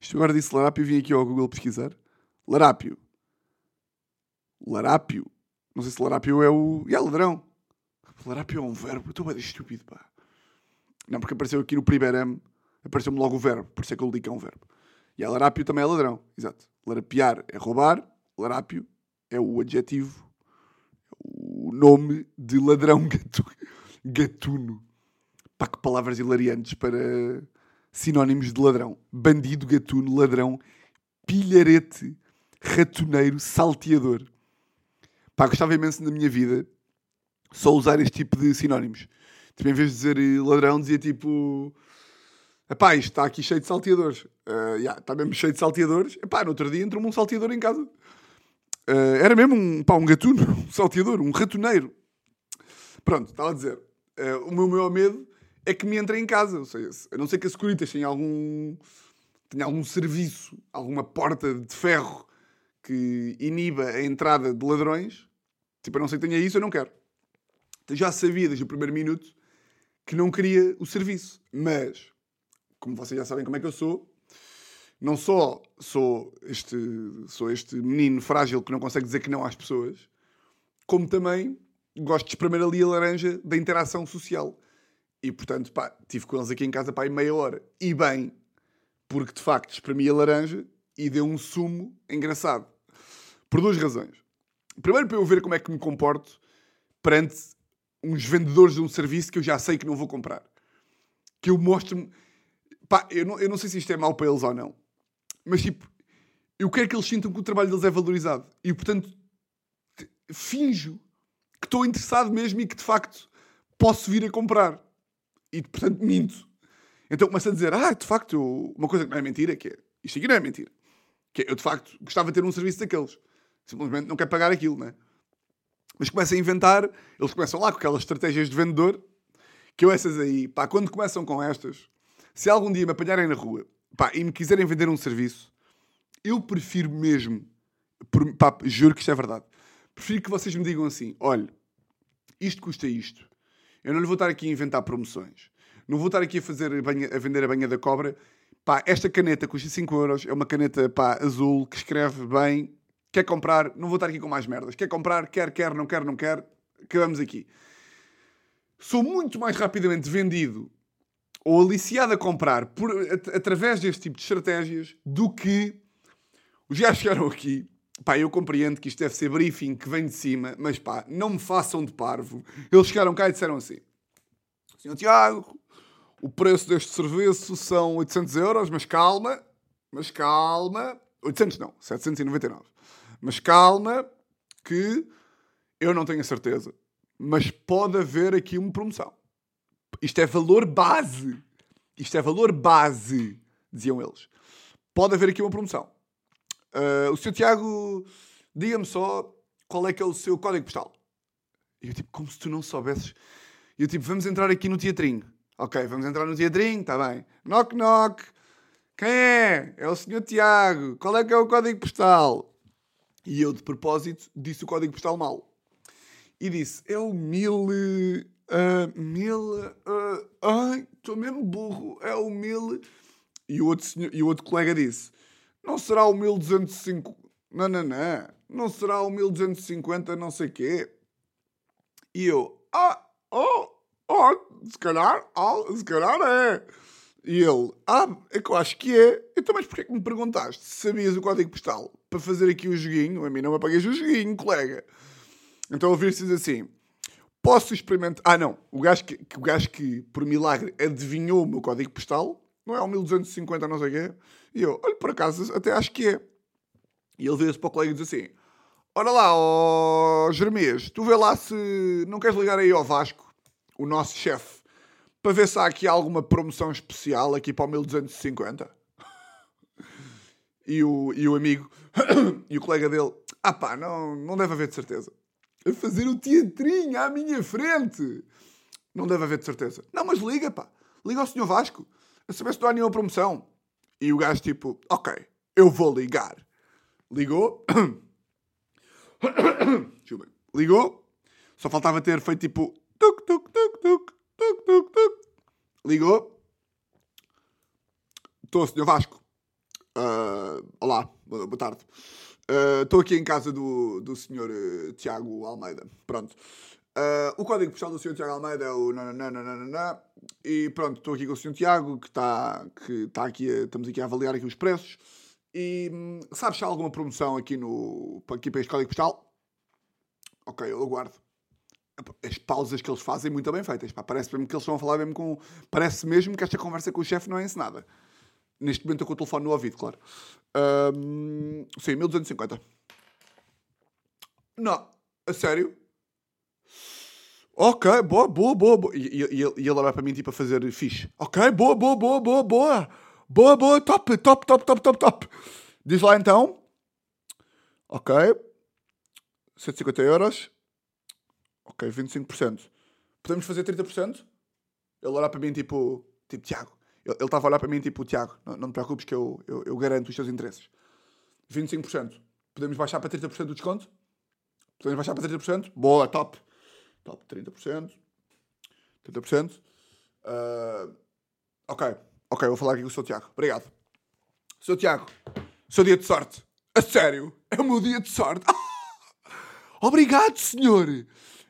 B: Isto agora disse larápio, vim aqui ao Google pesquisar. Larápio. Larápio. Não sei se larápio é o. Yeah, ladrão. Larápio é um verbo. Estou bem estúpido, pá. Não, porque apareceu aqui no primeiro M, apareceu-me logo o verbo, por isso é que eu digo que é um verbo. E a larápio também é ladrão, exato. Larapiar é roubar, larápio é o adjetivo, o nome de ladrão gatuno. Pá, que palavras hilariantes para sinónimos de ladrão. Bandido, gatuno, ladrão, pilharete, ratoneiro, salteador. Pá, gostava imenso na minha vida só usar este tipo de sinónimos. Tipo, em vez de dizer eh, ladrão, dizia tipo. Epá, isto está aqui cheio de salteadores. Uh, yeah, está mesmo cheio de salteadores. Epá, no outro dia entrou-me um salteador em casa. Uh, era mesmo um, pá, um gatuno, um salteador, um ratoneiro. Pronto, estava a dizer. Uh, o meu maior medo é que me entre em casa. Ou seja, a não ser que a Securitas tenha algum, tenha algum serviço, alguma porta de ferro que iniba a entrada de ladrões. Tipo, a não ser que tenha isso, eu não quero. Já sabia desde o primeiro minuto que não queria o serviço. Mas, como vocês já sabem como é que eu sou, não só sou este, sou este menino frágil que não consegue dizer que não às pessoas, como também gosto de espremer ali a laranja da interação social. E, portanto, pá, tive com eles aqui em casa, pá, meia hora. E bem, porque de facto espremi a laranja e deu um sumo engraçado. Por duas razões. Primeiro, para eu ver como é que me comporto perante uns vendedores de um serviço que eu já sei que não vou comprar. Que eu mostro-me. Pá, eu não, eu não sei se isto é mau para eles ou não. Mas tipo, eu quero que eles sintam que o trabalho deles é valorizado. E portanto, finjo que estou interessado mesmo e que de facto posso vir a comprar. E portanto minto. Então começo a dizer, ah, de facto, uma coisa que não é mentira, que é, isto aqui não é mentira. Que é, eu de facto gostava de ter um serviço daqueles. Simplesmente não quero pagar aquilo, não é? Mas começa a inventar, eles começam lá com aquelas estratégias de vendedor, que eu essas aí, pá, quando começam com estas, se algum dia me apanharem na rua, pá, e me quiserem vender um serviço, eu prefiro mesmo, por, pá, juro que isto é verdade, prefiro que vocês me digam assim, olha, isto custa isto, eu não lhe vou estar aqui a inventar promoções, não vou estar aqui a, fazer a, banha, a vender a banha da cobra, pá, esta caneta custa 5 euros, é uma caneta, pá, azul, que escreve bem, Quer comprar? Não vou estar aqui com mais merdas. Quer comprar? Quer, quer, não quer, não quer. Acabamos aqui. Sou muito mais rapidamente vendido ou aliciado a comprar por, através deste tipo de estratégias do que os gajos chegaram aqui. Pá, eu compreendo que isto deve ser briefing que vem de cima, mas pá, não me façam de parvo. Eles chegaram cá e disseram assim: Senhor Tiago, o preço deste serviço são 800 euros, mas calma, mas calma. 800 não, 799. Mas calma, que eu não tenho a certeza. Mas pode haver aqui uma promoção. Isto é valor base. Isto é valor base, diziam eles. Pode haver aqui uma promoção. Uh, o Sr. Tiago, diga-me só qual é que é o seu código postal. E eu, tipo, como se tu não soubesses. E eu, tipo, vamos entrar aqui no teatrinho. Ok, vamos entrar no teatrinho, está bem. Knock, knock. Quem é? É o Sr. Tiago. Qual é que é o código postal? E eu, de propósito, disse o código postal mal. E disse, é o mil... Uh, mil... Uh, ai, estou mesmo burro. É o mil... E o, outro senhor, e o outro colega disse, não será o 1205... Não, não, não. Não será o 1250 não sei quê. E eu, ah, oh, oh, se calhar, oh, se calhar é. E ele, ah, é que eu acho que é. Então, mas porquê que me perguntaste se sabias o código postal para fazer aqui o joguinho? A mim não me apagues o joguinho, colega. Então diz assim: posso experimentar. Ah, não. O gajo que, o gajo que por milagre, adivinhou o meu código postal, não é o 1250, não sei o quê. E eu, olha, por acaso, até acho que é. E ele vira-se para o colega e diz assim: Ora lá, ó Jeremias, tu vê lá se não queres ligar aí ao Vasco, o nosso chefe, para ver se há aqui alguma promoção especial aqui para o 1250. E o, e o amigo e o colega dele, ah pá, não, não deve haver de certeza. A fazer o teatrinho à minha frente. Não deve haver de certeza. Não, mas liga, pá. Liga ao senhor Vasco. A saber se não há nenhuma promoção. E o gajo tipo, ok, eu vou ligar. Ligou. Ligou. Só faltava ter feito tipo. Tuc, tuc, tuc, tuc, tuc, tuc, tuc. Ligou. Estou, senhor Vasco. Uh, olá, boa tarde. Estou uh, aqui em casa do, do senhor uh, Tiago Almeida. Pronto. Uh, o código postal do senhor Tiago Almeida é o nananana. E pronto, estou aqui com o senhor Tiago, que está que tá aqui, a, estamos aqui a avaliar aqui os preços. E hum, sabes se há alguma promoção aqui, no, aqui para este código postal? Ok, eu aguardo. As pausas que eles fazem muito bem feitas. Pá, parece mesmo que eles estão a falar mesmo com... Parece mesmo que esta conversa com o chefe não é ensinada. Neste momento estou com o telefone no ouvido, claro. Um, sim, 1250. Não, a sério? Ok, boa, boa, boa. boa. E, e, e ele olha para mim tipo a fazer fixe. Ok, boa, boa, boa, boa, boa. Boa, boa, top, top, top, top, top, top. Diz lá então. Ok. 150 euros. Ok, 25%. Podemos fazer 30%? Ele olha para mim tipo, tipo, Tiago. Ele estava a olhar para mim tipo, Tiago, não, não te preocupes que eu, eu, eu garanto os teus interesses. 25%. Podemos baixar para 30% do desconto? Podemos baixar para 30%? Boa, top. Top, 30%. 30%. Uh, ok. Ok, vou falar aqui com o Sr. Tiago. Obrigado. Sr. Tiago, seu dia de sorte. A sério? É o meu dia de sorte. Obrigado, senhor.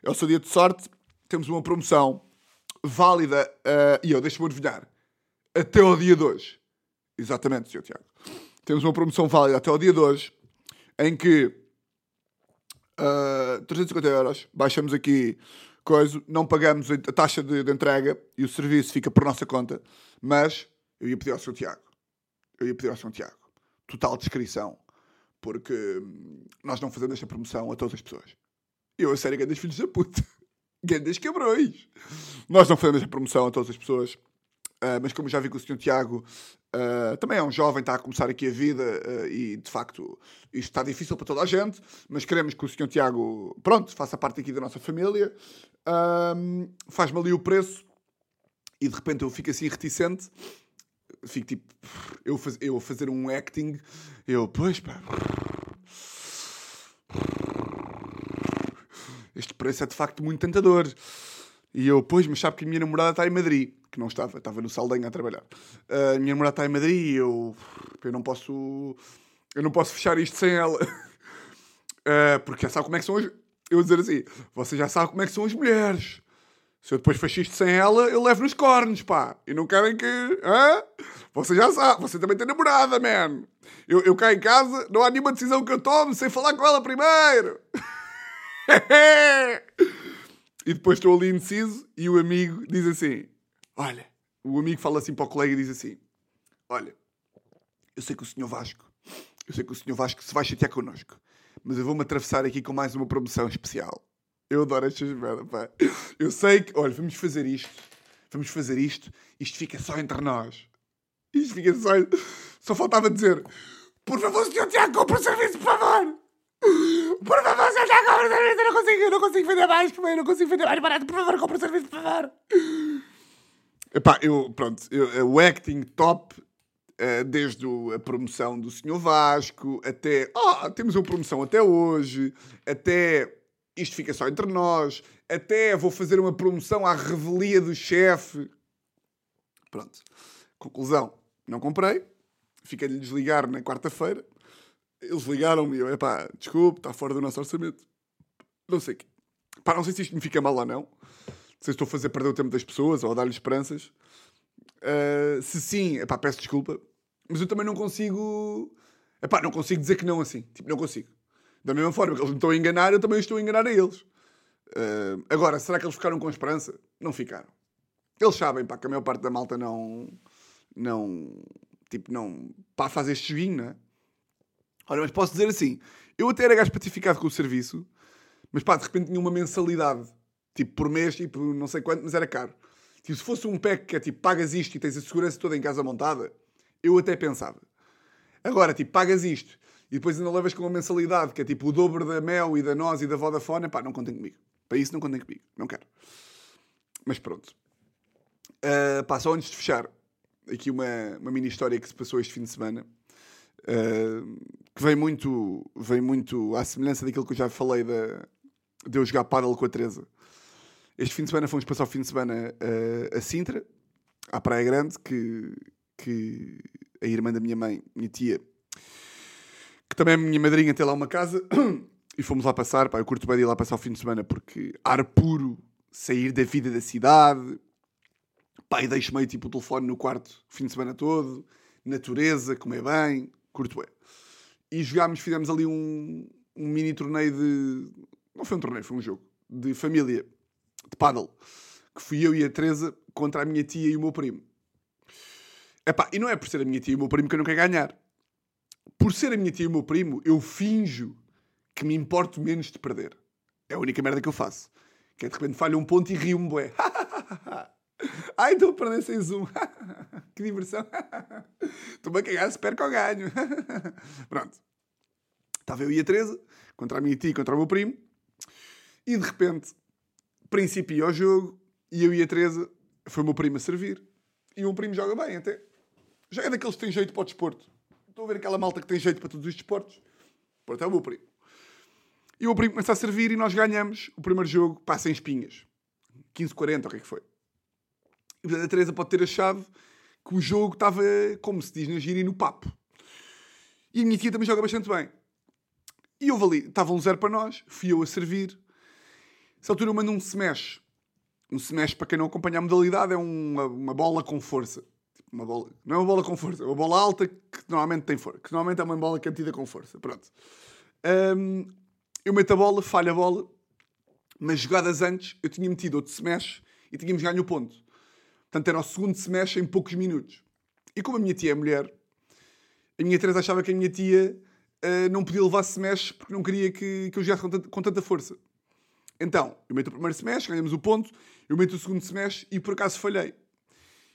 B: É o seu dia de sorte. Temos uma promoção válida. Uh, e eu, deixa-me adivinhar. Até ao dia de hoje. Exatamente, Sr. Tiago. Temos uma promoção válida até ao dia de hoje. Em que uh, 350 euros. Baixamos aqui coisa, não pagamos a taxa de, de, entrega e o serviço fica por nossa conta. Mas eu ia pedir ao Sr. Tiago, eu ia pedir ao Sr. Tiago, total descrição, porque hum, nós não fazemos esta promoção a todas as pessoas. Eu, a sério, grandes filhos da puta. Grandes cabrões. Nós não fazemos esta promoção a todas as pessoas. Uh, mas como já vi que o Sr. Tiago uh, também é um jovem, está a começar aqui a vida uh, e de facto isto está difícil para toda a gente, mas queremos que o Sr. Tiago, pronto, faça parte aqui da nossa família, faz-me ali o preço e de repente eu fico assim reticente, fico tipo, eu, faz, eu fazer um acting, eu, pois pá, este preço é de facto muito tentador. E eu, pois, mas sabe que a minha namorada está em Madrid, não estava, estava no Saldanha a trabalhar. Uh, a minha namorada está em Madrid e eu, eu não posso, eu não posso fechar isto sem ela. Uh, porque já sabe como é que são as, eu dizer assim, você já sabe como é que são as mulheres. Se eu depois faço isto sem ela, eu levo nos cornos, pá. E não querem que. Hã? Você já sabe, você também tem namorada, man. Eu, eu cá em casa, não há nenhuma decisão que eu tome sem falar com ela primeiro. e depois estou ali indeciso e o amigo diz assim: Olha, o amigo fala assim para o colega e diz assim: Olha, eu sei que o senhor Vasco, eu sei que o senhor Vasco se vai chatear connosco, mas eu vou-me atravessar aqui com mais uma promoção especial. Eu adoro estas merdas, pá. Eu sei que, olha, vamos fazer isto. Vamos fazer isto. Isto fica só entre nós. Isto fica só. Só faltava dizer: Por favor, senhor Tiago, compre o serviço, por favor. Por favor, senhor Tiago, compre o serviço. Eu não consigo, eu não consigo vender mais, eu não consigo vender mais barato. Por favor, compre o serviço, por favor. Epá, eu, pronto, eu, o acting top, uh, desde a promoção do Senhor Vasco até. Ah, oh, temos uma promoção até hoje, até isto fica só entre nós, até vou fazer uma promoção à revelia do chefe. Pronto. Conclusão, não comprei. Fiquei-lhe desligar na quarta-feira. Eles ligaram-me e eu, epá, desculpe, está fora do nosso orçamento. Não sei que. Pá, não sei se isto me fica mal ou não. Se estou a fazer perder o tempo das pessoas ou a dar-lhes esperanças. Uh, se sim, epá, peço desculpa. Mas eu também não consigo. Epá, não consigo dizer que não assim. Tipo, não consigo. Da mesma forma que eles me estão a enganar, eu também estou a enganar a eles. Uh, agora, será que eles ficaram com esperança? Não ficaram. Eles sabem, pá, que a maior parte da malta não. Não. Tipo, não. Pá, faz este joguinho, não é? Ora, mas posso dizer assim: eu até era gajo patificado com o serviço, mas pá, de repente tinha uma mensalidade. Tipo, por mês, tipo, não sei quanto, mas era caro. Tipo, se fosse um pack que é tipo, pagas isto e tens a segurança toda em casa montada, eu até pensava. Agora, tipo, pagas isto e depois ainda levas com uma mensalidade que é tipo o dobro da Mel e da Nós e da Vodafone, pá, não contem comigo. Para isso não contem comigo. Não quero. Mas pronto. Uh, pá, só antes de fechar, aqui uma, uma mini história que se passou este fim de semana. Uh, que vem muito, vem muito à semelhança daquilo que eu já falei da, de eu jogar paddle com a Teresa. Este fim de semana fomos passar o fim de semana uh, a Sintra, à Praia Grande, que, que a irmã da minha mãe, minha tia, que também é minha madrinha, tem lá uma casa, e fomos lá passar. Pá, eu curto bem de ir lá passar o fim de semana porque ar puro, sair da vida da cidade, pá, e deixo meio tipo o telefone no quarto o fim de semana todo, natureza, comer bem, curto bem. E jogámos, fizemos ali um, um mini torneio de. Não foi um torneio, foi um jogo de família de paddle, que fui eu e a Teresa contra a minha tia e o meu primo. Epá, e não é por ser a minha tia e o meu primo que eu não quero ganhar. Por ser a minha tia e o meu primo, eu finjo que me importo menos de perder. É a única merda que eu faço. Que é de repente falha um ponto e rio-me, bué. Ai, estou a perder sem zoom. que diversão. Estou-me a cagar se perco ou ganho. Pronto. Estava eu e a Teresa, contra a minha tia e contra o meu primo. E de repente, principio ao jogo e eu e a Teresa foi o meu primo a servir. E o meu primo joga bem até. Já é daqueles que têm jeito para o desporto. Estou a ver aquela malta que tem jeito para todos os desportos. Pronto, é o meu primo. E o meu primo começa a servir e nós ganhamos o primeiro jogo, passa em espinhas. 15-40, o que é que foi? E a Teresa pode ter achado que o jogo estava, como se diz na gíria, no papo. E a minha tia também joga bastante bem. E eu ali, estava um zero para nós, fui eu a servir, essa altura eu mando um smash. Um smash, para quem não acompanha a modalidade, é uma, uma bola com força. Tipo, uma bola, não é uma bola com força, é uma bola alta que normalmente tem força. Que normalmente é uma bola que é metida com força. Pronto. Um, eu meto a bola, falho a bola, mas jogadas antes eu tinha metido outro smash e tínhamos ganho o ponto. Portanto, era o segundo smash em poucos minutos. E como a minha tia é mulher, a minha Teresa achava que a minha tia uh, não podia levar smash porque não queria que, que eu jogasse com com tanta força. Então, eu meto o primeiro smash, ganhamos o ponto, eu meto o segundo smash e por acaso falhei.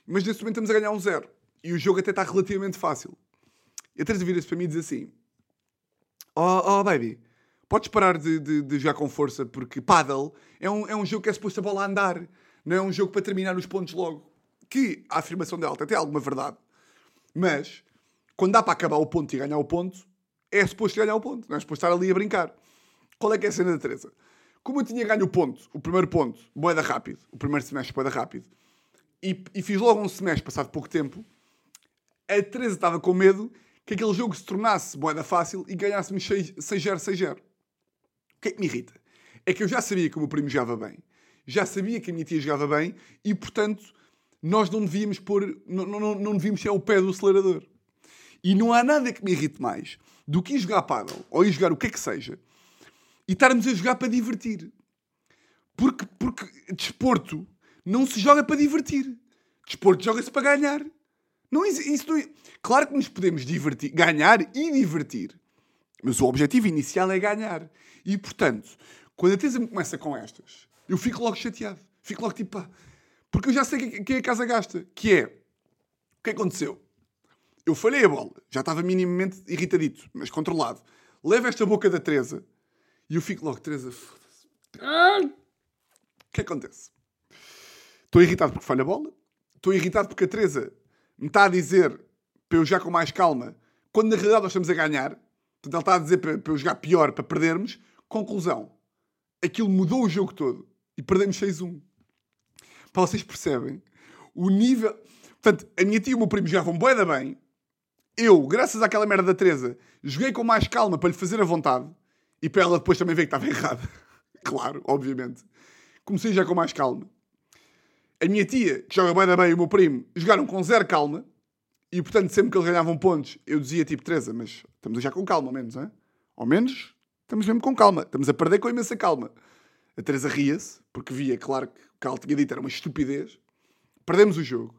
B: Mas nesse momento estamos a ganhar um zero. E o jogo até está relativamente fácil. E a Teresa vira-se para mim e diz assim: Oh, oh baby, podes parar de, de, de, jogar com força porque paddle é um, é um jogo que é suposto a bola andar, não é um jogo para terminar os pontos logo. Que a afirmação dela tem alguma verdade, mas quando dá para acabar o ponto e ganhar o ponto, é suposto ganhar o ponto, não é suposto estar ali a brincar. Qual é que é a cena da Teresa? Como eu tinha ganho o ponto, o primeiro ponto, boeda rápido, o primeiro semestre boeda rápido, e, e, fiz logo um semestre passado pouco tempo, a Teresa estava com medo que aquele jogo se tornasse boeda fácil e ganhássemos 6-0, 6-0. O que é que me irrita? É que eu já sabia que o meu primo jogava bem, já sabia que a minha tia jogava bem e, portanto, nós não devíamos pôr, não, não, não devíamos ser o pé do acelerador. E não há nada que me irrite mais do que ir jogar paddle ou ir jogar o que é que seja e estarmos a jogar para divertir. Porque, porque desporto não se joga para divertir. Desporto joga-se para ganhar. Não, isso não, claro que nos podemos divertir, ganhar e divertir. Mas o objetivo inicial é ganhar. E, portanto, quando a Teresa me começa com estas, eu fico logo chateado. Fico logo tipo, pá. Porque eu já sei que, que a casa gasta. Que é, o que aconteceu? Eu falhei a bola. Já estava minimamente irritadito, mas controlado. Levo esta boca da Teresa e eu fico logo, Teresa, foda-se. O que acontece? Estou irritado porque falha a bola. Estou irritado porque a Teresa me está a dizer para eu jogar com mais calma, quando na realidade nós estamos a ganhar. Portanto, ela está a dizer para, para eu jogar pior, para perdermos. Conclusão. Aquilo mudou o jogo todo. E perdemos 6-1. Para vocês percebem o nível... Portanto, a minha tia e o meu primo jogavam bué da bem. Eu, graças àquela merda da Teresa, joguei com mais calma para lhe fazer a vontade. E para ela depois também ver que estava errada. claro, obviamente. Comecei já com mais calma. a minha tia, que joga bem da bem, e o meu primo, jogaram com zero calma. E, portanto, sempre que eles ganhavam pontos, eu dizia tipo, Teresa, mas estamos jogar com calma, ao menos, hein? Ao menos, estamos mesmo com calma. Estamos a perder com imensa calma. A Teresa ria-se, porque via, claro, que o que ela tinha dito era uma estupidez. Perdemos o jogo.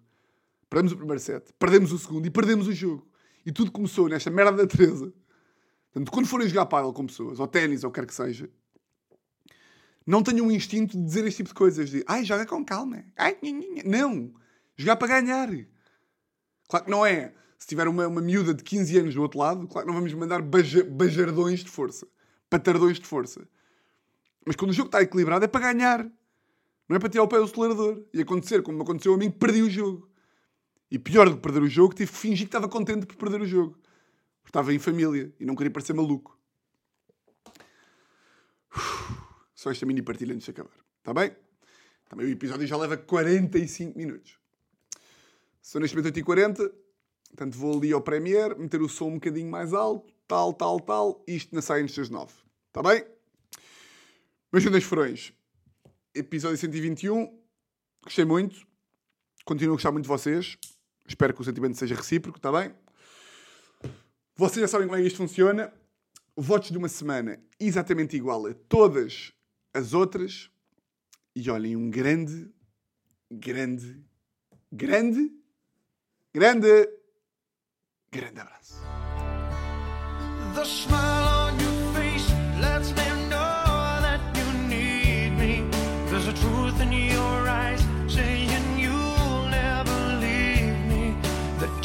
B: Perdemos o primeiro set. Perdemos o segundo e perdemos o jogo. E tudo começou nesta merda da Teresa. Portanto, quando forem jogar pádel com pessoas, ou ténis, ou quer que seja, não tenham um instinto de dizer este tipo de coisas. De, ai, joga com calma. Ai, nha. Não. Jogar para ganhar. Claro que não é. Se tiver uma, uma miúda de 15 anos do outro lado, claro que não vamos mandar baja, bajardões de força. Patardões de força. Mas quando o jogo está equilibrado é para ganhar. Não é para tirar o pé do acelerador. E acontecer, como aconteceu a mim, perdi o jogo. E pior do que perder o jogo, tive que fingir que estava contente por perder o jogo. Estava em família e não queria parecer maluco. Só esta mini partilha antes de acabar. Está bem? Também o episódio já leva 45 minutos. São neste momento 8h40. Portanto, vou ali ao Premiere, meter o som um bocadinho mais alto, tal, tal, tal. Isto na sai antes das 9. Está bem? Meus grandes furões. Episódio 121. Gostei muito. Continuo a gostar muito de vocês. Espero que o sentimento seja recíproco, está bem? Vocês já sabem como é que isto funciona. Votos de uma semana exatamente igual a todas as outras. E olhem, um grande, grande, grande, grande, grande abraço.